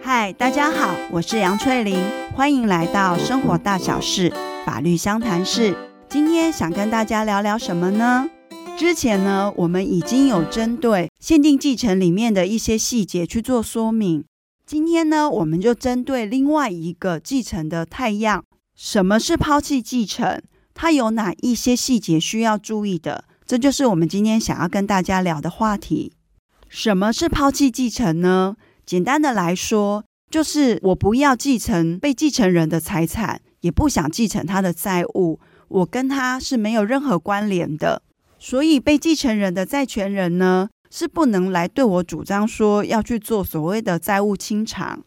嗨，大家好，我是杨翠玲，欢迎来到生活大小事法律相谈室。今天想跟大家聊聊什么呢？之前呢，我们已经有针对限定继承里面的一些细节去做说明。今天呢，我们就针对另外一个继承的态样，什么是抛弃继承？它有哪一些细节需要注意的？这就是我们今天想要跟大家聊的话题。什么是抛弃继承呢？简单的来说，就是我不要继承被继承人的财产，也不想继承他的债务，我跟他是没有任何关联的。所以，被继承人的债权人呢，是不能来对我主张说要去做所谓的债务清偿。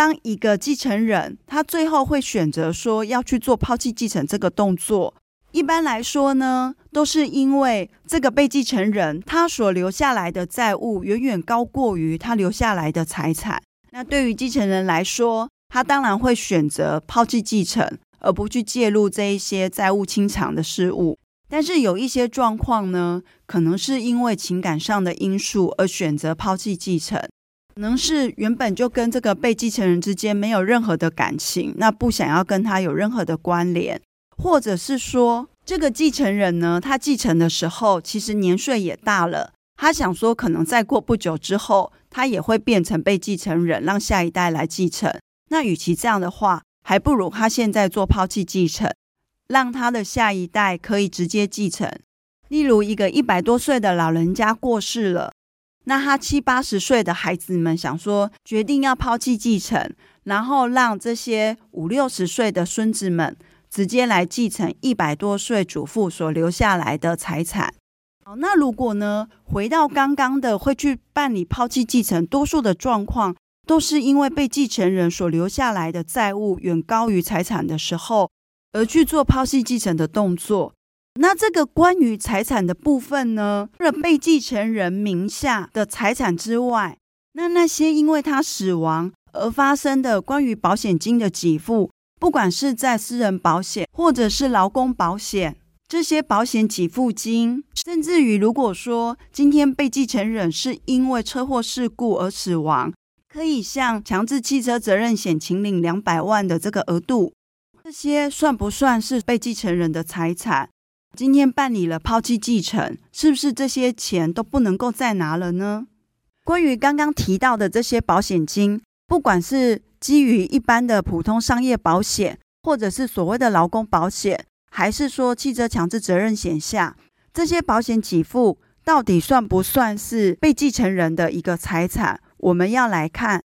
当一个继承人他最后会选择说要去做抛弃继承这个动作，一般来说呢，都是因为这个被继承人他所留下来的债务远远高过于他留下来的财产。那对于继承人来说，他当然会选择抛弃继承，而不去介入这一些债务清偿的事务。但是有一些状况呢，可能是因为情感上的因素而选择抛弃继承，可能是原本就跟这个被继承人之间没有任何的感情，那不想要跟他有任何的关联，或者是说这个继承人呢，他继承的时候其实年岁也大了，他想说可能再过不久之后，他也会变成被继承人，让下一代来继承。那与其这样的话，还不如他现在做抛弃继承。让他的下一代可以直接继承。例如，一个一百多岁的老人家过世了，那他七八十岁的孩子们想说，决定要抛弃继承，然后让这些五六十岁的孙子们直接来继承一百多岁祖父所留下来的财产。好，那如果呢，回到刚刚的会去办理抛弃继承，多数的状况都是因为被继承人所留下来的债务远高于财产的时候。而去做抛弃继承的动作，那这个关于财产的部分呢，除了被继承人名下的财产之外，那那些因为他死亡而发生的关于保险金的给付，不管是在私人保险或者是劳工保险，这些保险给付金，甚至于如果说今天被继承人是因为车祸事故而死亡，可以向强制汽车责任险请领两百万的这个额度。这些算不算是被继承人的财产？今天办理了抛弃继承，是不是这些钱都不能够再拿了呢？关于刚刚提到的这些保险金，不管是基于一般的普通商业保险，或者是所谓的劳工保险，还是说汽车强制责任险下，这些保险给付到底算不算是被继承人的一个财产？我们要来看。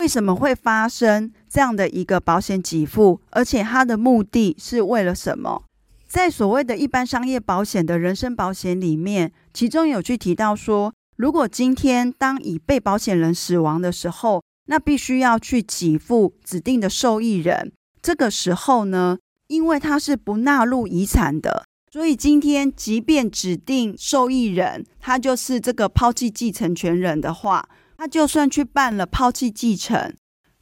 为什么会发生这样的一个保险给付？而且它的目的是为了什么？在所谓的一般商业保险的人身保险里面，其中有去提到说，如果今天当已被保险人死亡的时候，那必须要去给付指定的受益人。这个时候呢，因为他是不纳入遗产的，所以今天即便指定受益人他就是这个抛弃继承权人的话。他就算去办了抛弃继承，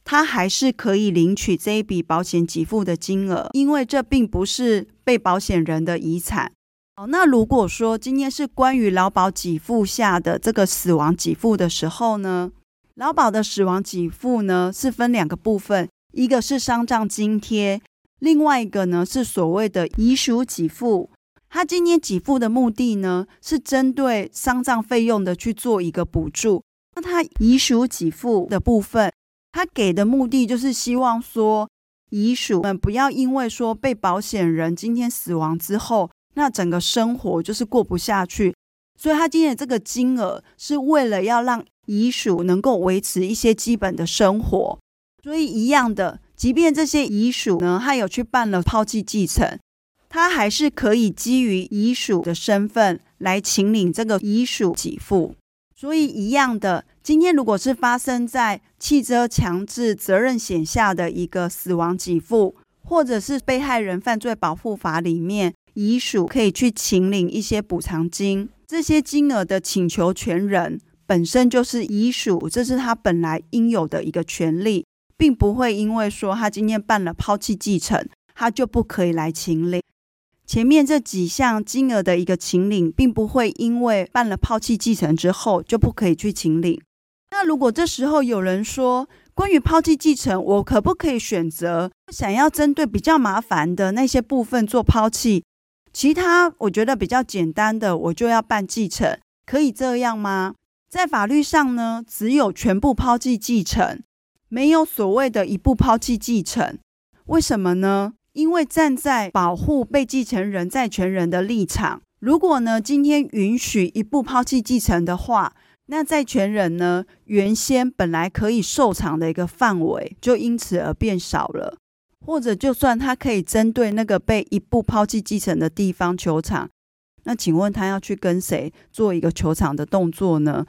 他还是可以领取这一笔保险给付的金额，因为这并不是被保险人的遗产。好，那如果说今天是关于劳保给付下的这个死亡给付的时候呢，劳保的死亡给付呢是分两个部分，一个是丧葬津贴，另外一个呢是所谓的遗属给付。他今天给付的目的呢是针对丧葬费用的去做一个补助。那他遗属给付的部分，他给的目的就是希望说，遗属们不要因为说被保险人今天死亡之后，那整个生活就是过不下去，所以他今天的这个金额是为了要让遗属能够维持一些基本的生活。所以一样的，即便这些遗属呢，他有去办了抛弃继承，他还是可以基于遗属的身份来请领这个遗属给付。所以一样的，今天如果是发生在汽车强制责任险下的一个死亡给付，或者是被害人犯罪保护法里面遗属可以去请领一些补偿金，这些金额的请求权人本身就是遗属，这是他本来应有的一个权利，并不会因为说他今天办了抛弃继承，他就不可以来请领。前面这几项金额的一个请领，并不会因为办了抛弃继承之后就不可以去请领。那如果这时候有人说，关于抛弃继承，我可不可以选择想要针对比较麻烦的那些部分做抛弃，其他我觉得比较简单的，我就要办继承，可以这样吗？在法律上呢，只有全部抛弃继承，没有所谓的一步抛弃继承。为什么呢？因为站在保护被继承人债权人的立场，如果呢今天允许一步抛弃继承的话，那债权人呢原先本来可以受偿的一个范围，就因此而变少了。或者就算他可以针对那个被一步抛弃继承的地方求偿，那请问他要去跟谁做一个求偿的动作呢？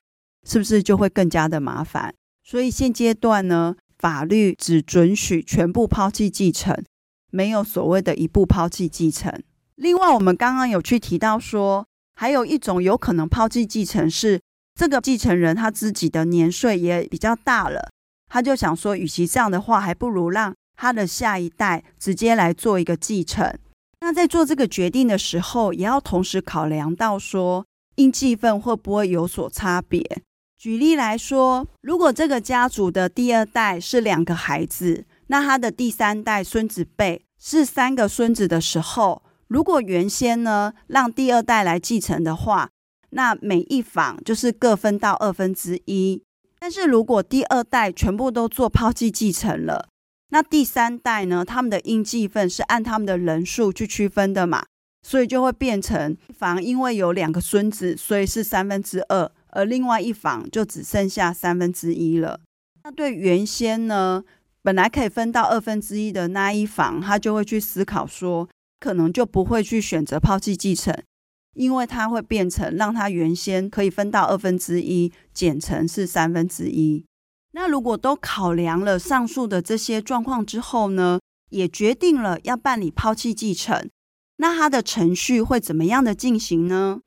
是不是就会更加的麻烦？所以现阶段呢，法律只准许全部抛弃继承，没有所谓的一步抛弃继承。另外，我们刚刚有去提到说，还有一种有可能抛弃继承是这个继承人他自己的年岁也比较大了，他就想说，与其这样的话，还不如让他的下一代直接来做一个继承。那在做这个决定的时候，也要同时考量到说，应继分会不会有所差别。举例来说，如果这个家族的第二代是两个孩子，那他的第三代孙子辈是三个孙子的时候，如果原先呢让第二代来继承的话，那每一房就是各分到二分之一。但是如果第二代全部都做抛弃继承了，那第三代呢，他们的应继分是按他们的人数去区分的嘛，所以就会变成一房因为有两个孙子，所以是三分之二。而另外一房就只剩下三分之一了。那对原先呢，本来可以分到二分之一的那一房，他就会去思考说，可能就不会去选择抛弃继承，因为它会变成让它原先可以分到二分之一减成是三分之一。那如果都考量了上述的这些状况之后呢，也决定了要办理抛弃继承，那它的程序会怎么样的进行呢？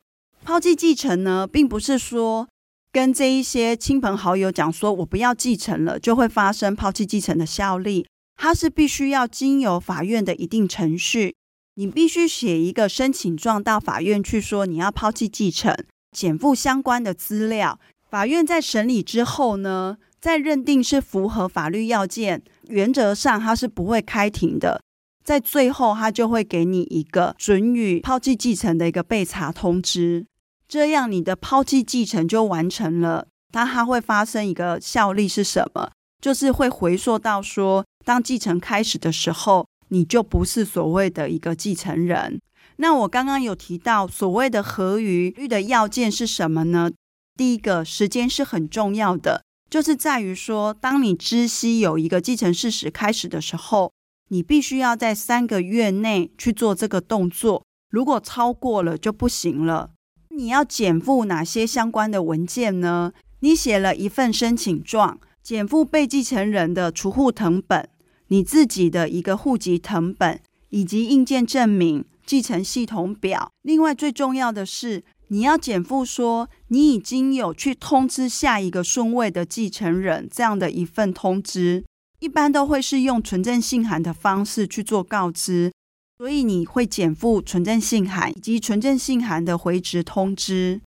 抛弃继承呢，并不是说跟这一些亲朋好友讲说，我不要继承了，就会发生抛弃继承的效力。它是必须要经由法院的一定程序，你必须写一个申请状到法院去说你要抛弃继承，减负相关的资料。法院在审理之后呢，在认定是符合法律要件，原则上它是不会开庭的。在最后，他就会给你一个准予抛弃继承的一个备查通知。这样你的抛弃继承就完成了，但它会发生一个效力是什么？就是会回溯到说，当继承开始的时候，你就不是所谓的一个继承人。那我刚刚有提到所谓的合于律的要件是什么呢？第一个时间是很重要的，就是在于说，当你知悉有一个继承事实开始的时候，你必须要在三个月内去做这个动作，如果超过了就不行了。你要减负哪些相关的文件呢？你写了一份申请状，减负被继承人的除户成本，你自己的一个户籍成本，以及印件证明、继承系统表。另外最重要的是，你要减负说你已经有去通知下一个顺位的继承人这样的一份通知，一般都会是用存证信函的方式去做告知。所以你会减负存证信函以及存证信函的回执通知。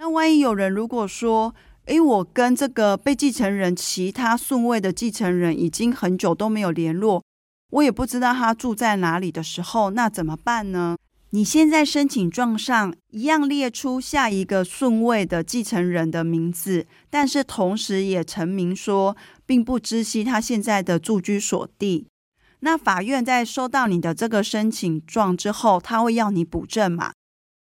那万一有人如果说，诶，我跟这个被继承人其他顺位的继承人已经很久都没有联络，我也不知道他住在哪里的时候，那怎么办呢？你现在申请状上一样列出下一个顺位的继承人的名字，但是同时也陈明说，并不知悉他现在的住居所地。那法院在收到你的这个申请状之后，他会要你补证嘛？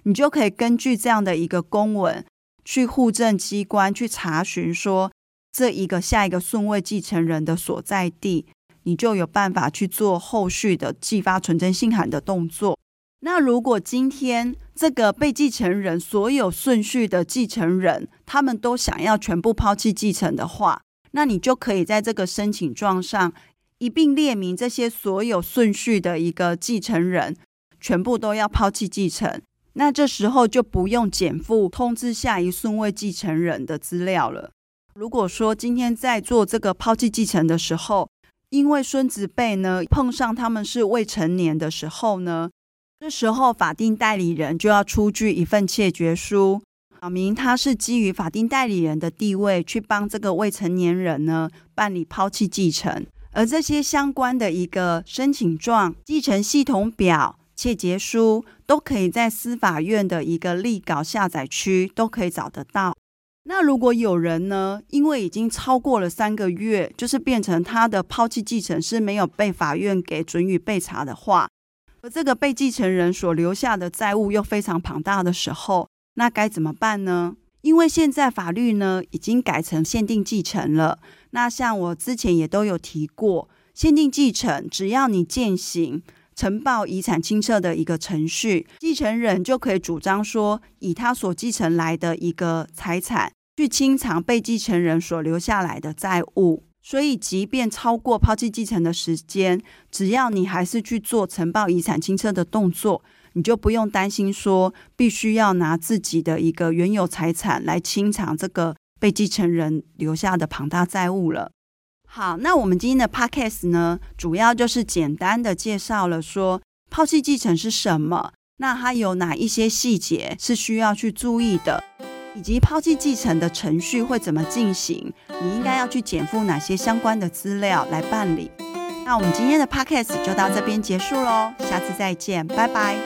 你就可以根据这样的一个公文，去户政机关去查询说这一个下一个顺位继承人的所在地，你就有办法去做后续的寄发存真信函的动作。那如果今天这个被继承人所有顺序的继承人，他们都想要全部抛弃继承的话，那你就可以在这个申请状上。一并列明这些所有顺序的一个继承人，全部都要抛弃继承。那这时候就不用减负通知下一顺位继承人的资料了。如果说今天在做这个抛弃继承的时候，因为孙子辈呢碰上他们是未成年的时候呢，这时候法定代理人就要出具一份切结书，表明他是基于法定代理人的地位去帮这个未成年人呢办理抛弃继承，而这些相关的一个申请状、继承系统表。切结书都可以在司法院的一个立稿下载区都可以找得到。那如果有人呢，因为已经超过了三个月，就是变成他的抛弃继承是没有被法院给准予备查的话，而这个被继承人所留下的债务又非常庞大的时候，那该怎么办呢？因为现在法律呢已经改成限定继承了。那像我之前也都有提过，限定继承只要你践行。呈报遗产清册的一个程序，继承人就可以主张说，以他所继承来的一个财产去清偿被继承人所留下来的债务。所以，即便超过抛弃继承的时间，只要你还是去做呈报遗产清册的动作，你就不用担心说必须要拿自己的一个原有财产来清偿这个被继承人留下的庞大债务了。好，那我们今天的 podcast 呢，主要就是简单的介绍了说抛弃继承是什么，那它有哪一些细节是需要去注意的，以及抛弃继承的程序会怎么进行，你应该要去检附哪些相关的资料来办理。那我们今天的 podcast 就到这边结束喽，下次再见，拜拜。